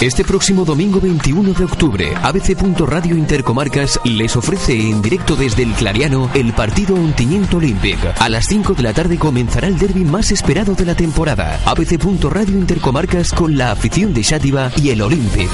Este próximo domingo 21 de octubre, ABC. Radio Intercomarcas les ofrece en directo desde el Clariano el partido Ontimiento Olympic. A las 5 de la tarde comenzará el derby más esperado de la temporada. ABC. Radio Intercomarcas con la afición de Xátiva y el Olympic.